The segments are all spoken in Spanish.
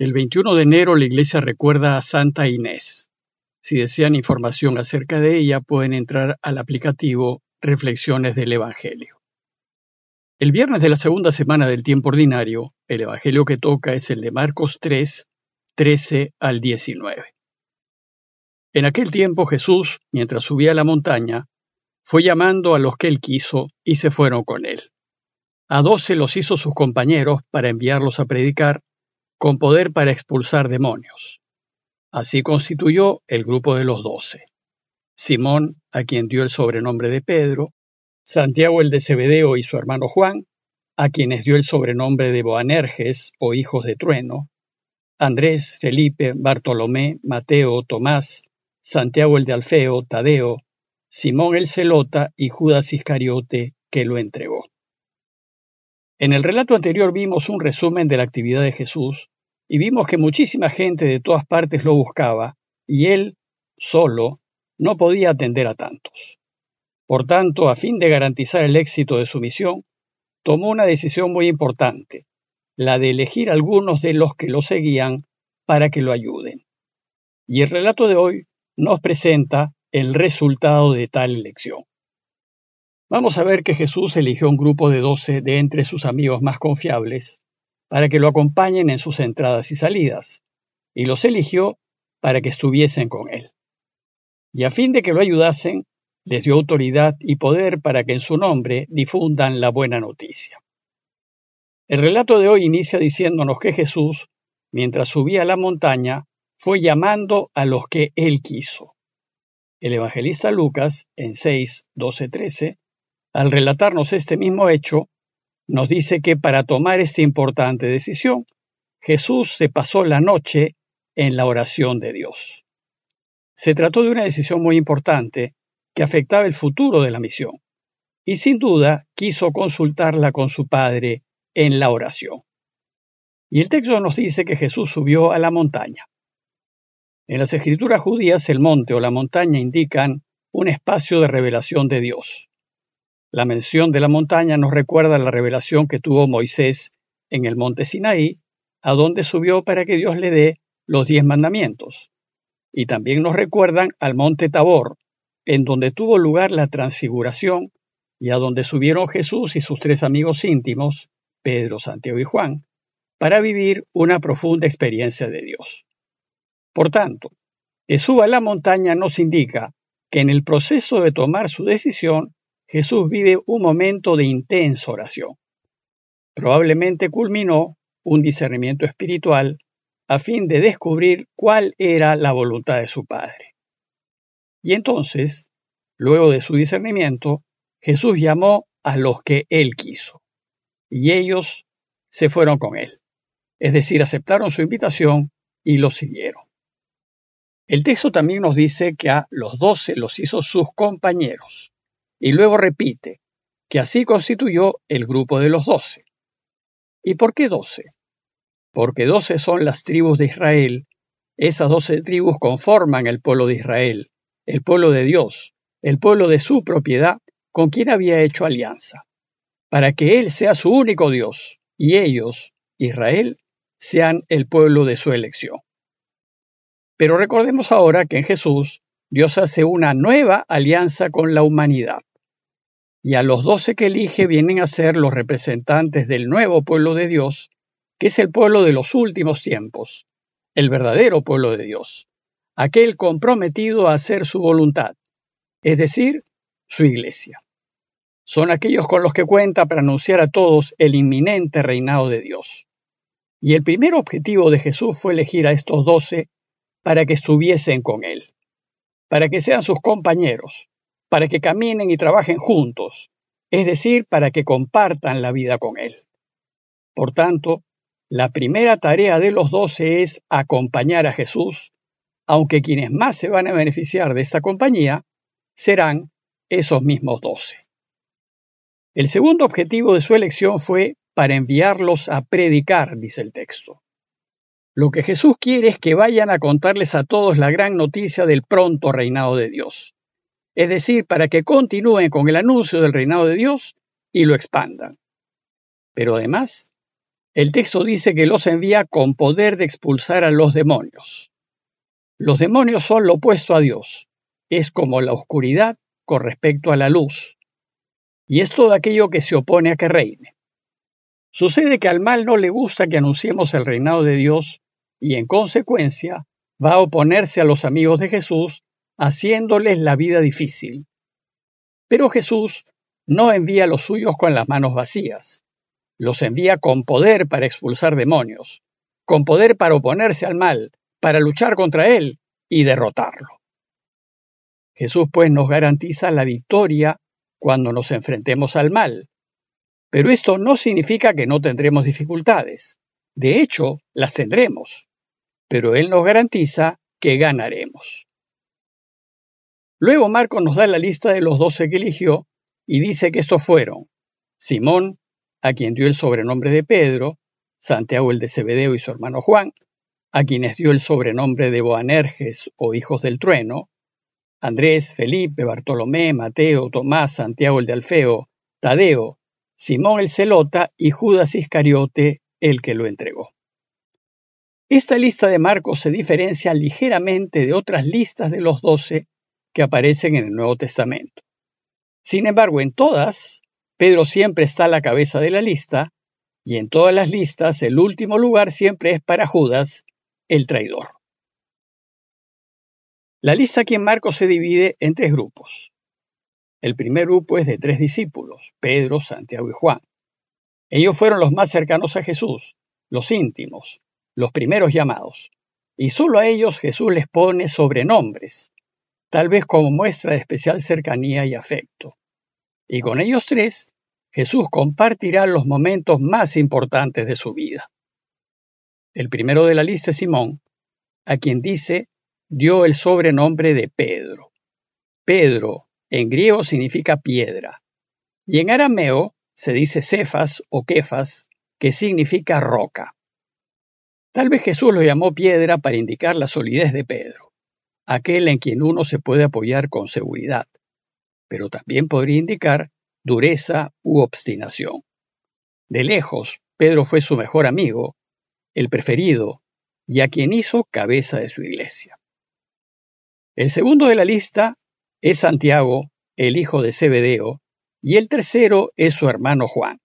El 21 de enero la iglesia recuerda a Santa Inés. Si desean información acerca de ella, pueden entrar al aplicativo Reflexiones del Evangelio. El viernes de la segunda semana del tiempo ordinario, el Evangelio que toca es el de Marcos 3, 13 al 19. En aquel tiempo Jesús, mientras subía a la montaña, fue llamando a los que él quiso y se fueron con él. A doce los hizo sus compañeros para enviarlos a predicar con poder para expulsar demonios. Así constituyó el grupo de los doce. Simón, a quien dio el sobrenombre de Pedro, Santiago el de Zebedeo y su hermano Juan, a quienes dio el sobrenombre de Boanerges o hijos de trueno, Andrés, Felipe, Bartolomé, Mateo, Tomás, Santiago el de Alfeo, Tadeo, Simón el Celota y Judas Iscariote, que lo entregó. En el relato anterior vimos un resumen de la actividad de Jesús y vimos que muchísima gente de todas partes lo buscaba y él, solo, no podía atender a tantos. Por tanto, a fin de garantizar el éxito de su misión, tomó una decisión muy importante, la de elegir algunos de los que lo seguían para que lo ayuden. Y el relato de hoy nos presenta el resultado de tal elección. Vamos a ver que Jesús eligió un grupo de doce de entre sus amigos más confiables para que lo acompañen en sus entradas y salidas, y los eligió para que estuviesen con él. Y a fin de que lo ayudasen, les dio autoridad y poder para que en su nombre difundan la buena noticia. El relato de hoy inicia diciéndonos que Jesús, mientras subía a la montaña, fue llamando a los que él quiso. El evangelista Lucas, en 6, 12, 13, al relatarnos este mismo hecho, nos dice que para tomar esta importante decisión, Jesús se pasó la noche en la oración de Dios. Se trató de una decisión muy importante que afectaba el futuro de la misión, y sin duda quiso consultarla con su Padre en la oración. Y el texto nos dice que Jesús subió a la montaña. En las escrituras judías el monte o la montaña indican un espacio de revelación de Dios. La mención de la montaña nos recuerda la revelación que tuvo Moisés en el monte Sinaí, a donde subió para que Dios le dé los diez mandamientos. Y también nos recuerdan al monte Tabor, en donde tuvo lugar la transfiguración y a donde subieron Jesús y sus tres amigos íntimos, Pedro, Santiago y Juan, para vivir una profunda experiencia de Dios. Por tanto, que suba a la montaña nos indica que en el proceso de tomar su decisión Jesús vive un momento de intensa oración. Probablemente culminó un discernimiento espiritual a fin de descubrir cuál era la voluntad de su Padre. Y entonces, luego de su discernimiento, Jesús llamó a los que él quiso, y ellos se fueron con él, es decir, aceptaron su invitación y lo siguieron. El texto también nos dice que a los doce los hizo sus compañeros. Y luego repite que así constituyó el grupo de los doce. ¿Y por qué doce? Porque doce son las tribus de Israel. Esas doce tribus conforman el pueblo de Israel, el pueblo de Dios, el pueblo de su propiedad, con quien había hecho alianza, para que Él sea su único Dios y ellos, Israel, sean el pueblo de su elección. Pero recordemos ahora que en Jesús Dios hace una nueva alianza con la humanidad y a los doce que elige vienen a ser los representantes del nuevo pueblo de Dios, que es el pueblo de los últimos tiempos, el verdadero pueblo de Dios, aquel comprometido a hacer su voluntad, es decir, su iglesia. Son aquellos con los que cuenta para anunciar a todos el inminente reinado de Dios. Y el primer objetivo de Jesús fue elegir a estos doce para que estuviesen con Él, para que sean sus compañeros, para que caminen y trabajen juntos, es decir, para que compartan la vida con Él. Por tanto, la primera tarea de los doce es acompañar a Jesús, aunque quienes más se van a beneficiar de esta compañía serán esos mismos doce. El segundo objetivo de su elección fue para enviarlos a predicar, dice el texto. Lo que Jesús quiere es que vayan a contarles a todos la gran noticia del pronto reinado de Dios es decir, para que continúen con el anuncio del reinado de Dios y lo expandan. Pero además, El texto dice que los envía con poder de expulsar a los demonios. Los demonios son lo opuesto a Dios. Es como la oscuridad con respecto a la luz. Y es todo aquello que se opone a que reine. Sucede que al mal no le gusta que anunciemos el reinado de Dios y en consecuencia va a oponerse a los amigos de Jesús haciéndoles la vida difícil. Pero Jesús no envía a los suyos con las manos vacías, los envía con poder para expulsar demonios, con poder para oponerse al mal, para luchar contra él y derrotarlo. Jesús pues nos garantiza la victoria cuando nos enfrentemos al mal, pero esto no significa que no tendremos dificultades. De hecho, las tendremos. Pero Él nos garantiza que ganaremos. Luego Marcos nos da la lista de los doce que eligió y dice que estos fueron Simón, a quien dio el sobrenombre de Pedro, Santiago el de Cebedeo y su hermano Juan, a quienes dio el sobrenombre de Boanerges o hijos del trueno, Andrés, Felipe, Bartolomé, Mateo, Tomás, Santiago el de Alfeo, Tadeo, Simón el Celota y Judas Iscariote, el que lo entregó. Esta lista de Marcos se diferencia ligeramente de otras listas de los doce que aparecen en el Nuevo Testamento. Sin embargo, en todas, Pedro siempre está a la cabeza de la lista, y en todas las listas el último lugar siempre es para Judas, el traidor. La lista aquí en Marcos se divide en tres grupos. El primer grupo es de tres discípulos, Pedro, Santiago y Juan. Ellos fueron los más cercanos a Jesús, los íntimos, los primeros llamados, y solo a ellos Jesús les pone sobrenombres, tal vez como muestra de especial cercanía y afecto. Y con ellos tres, Jesús compartirá los momentos más importantes de su vida. El primero de la lista es Simón, a quien dice dio el sobrenombre de Pedro. Pedro, en griego significa piedra. Y en arameo se dice cefas o kefas, que significa roca. Tal vez Jesús lo llamó piedra para indicar la solidez de Pedro, aquel en quien uno se puede apoyar con seguridad, pero también podría indicar dureza u obstinación. De lejos, Pedro fue su mejor amigo, el preferido, y a quien hizo cabeza de su iglesia. El segundo de la lista es Santiago, el hijo de Zebedeo, y el tercero es su hermano Juan.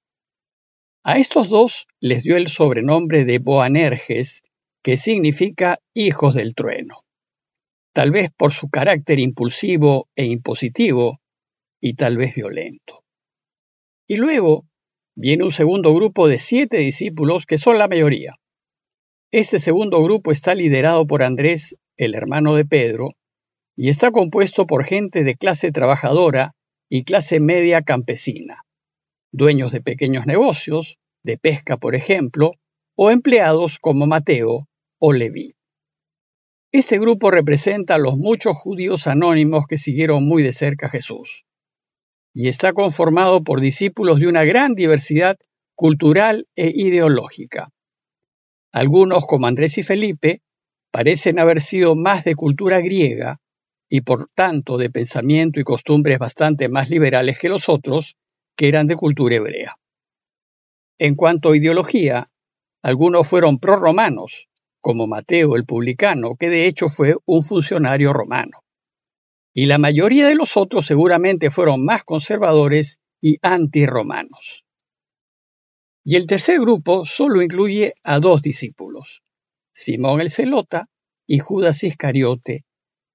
A estos dos les dio el sobrenombre de Boanerges, que significa hijos del trueno, tal vez por su carácter impulsivo e impositivo, y tal vez violento. Y luego viene un segundo grupo de siete discípulos que son la mayoría. Ese segundo grupo está liderado por Andrés, el hermano de Pedro, y está compuesto por gente de clase trabajadora y clase media campesina, dueños de pequeños negocios, de pesca por ejemplo, o empleados como Mateo o Leví. Ese grupo representa a los muchos judíos anónimos que siguieron muy de cerca a Jesús, y está conformado por discípulos de una gran diversidad cultural e ideológica. Algunos, como Andrés y Felipe, parecen haber sido más de cultura griega y por tanto de pensamiento y costumbres bastante más liberales que los otros, que eran de cultura hebrea. En cuanto a ideología, algunos fueron prorromanos, como Mateo el publicano, que de hecho fue un funcionario romano. Y la mayoría de los otros seguramente fueron más conservadores y antirromanos. Y el tercer grupo solo incluye a dos discípulos, Simón el Celota y Judas Iscariote,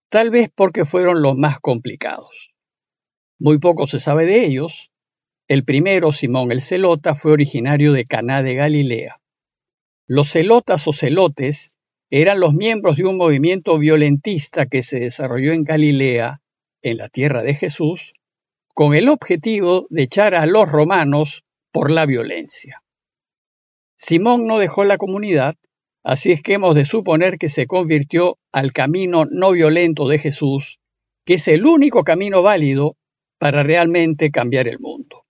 tal vez porque fueron los más complicados. Muy poco se sabe de ellos. El primero, Simón el Celota, fue originario de Caná de Galilea. Los celotas o celotes eran los miembros de un movimiento violentista que se desarrolló en Galilea, en la tierra de Jesús, con el objetivo de echar a los romanos por la violencia. Simón no dejó la comunidad, Así es que hemos de suponer que se convirtió al camino no violento de Jesús, que es el único camino válido para realmente cambiar el mundo.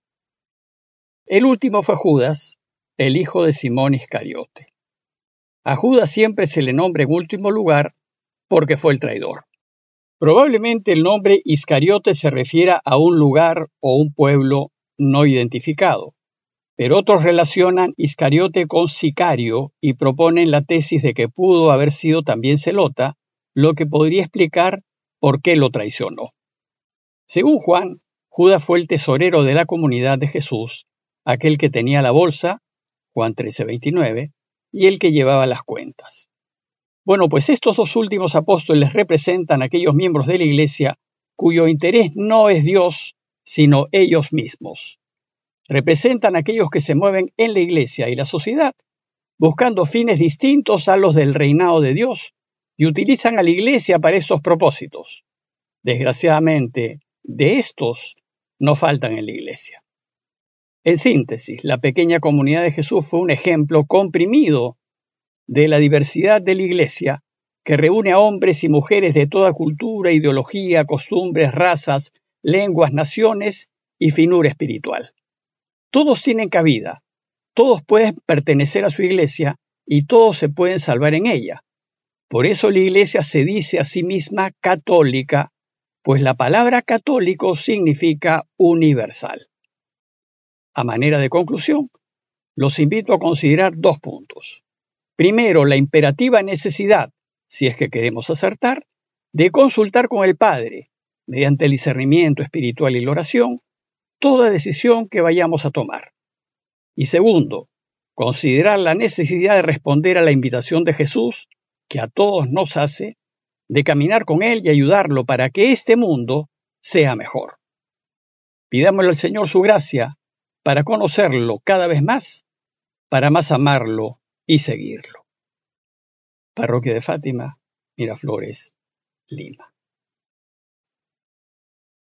El último fue Judas, el hijo de Simón Iscariote. A Judas siempre se le nombra en último lugar porque fue el traidor. Probablemente el nombre Iscariote se refiera a un lugar o un pueblo no identificado, pero otros relacionan Iscariote con Sicario y proponen la tesis de que pudo haber sido también Celota, lo que podría explicar por qué lo traicionó. Según Juan, Judas fue el tesorero de la comunidad de Jesús, aquel que tenía la bolsa, Juan 13:29, y el que llevaba las cuentas. Bueno, pues estos dos últimos apóstoles representan a aquellos miembros de la Iglesia cuyo interés no es Dios, sino ellos mismos. Representan a aquellos que se mueven en la Iglesia y la sociedad, buscando fines distintos a los del reinado de Dios, y utilizan a la Iglesia para estos propósitos. Desgraciadamente, de estos no faltan en la Iglesia. En síntesis, la pequeña comunidad de Jesús fue un ejemplo comprimido de la diversidad de la Iglesia, que reúne a hombres y mujeres de toda cultura, ideología, costumbres, razas, lenguas, naciones y finura espiritual. Todos tienen cabida, todos pueden pertenecer a su iglesia y todos se pueden salvar en ella. Por eso la iglesia se dice a sí misma católica, pues la palabra católico significa universal. A manera de conclusión, los invito a considerar dos puntos. Primero, la imperativa necesidad, si es que queremos acertar, de consultar con el Padre, mediante el discernimiento espiritual y la oración, toda decisión que vayamos a tomar. Y segundo, considerar la necesidad de responder a la invitación de Jesús, que a todos nos hace, de caminar con Él y ayudarlo para que este mundo sea mejor. Pidámosle al Señor su gracia para conocerlo cada vez más, para más amarlo y seguirlo. Parroquia de Fátima, Miraflores, Lima.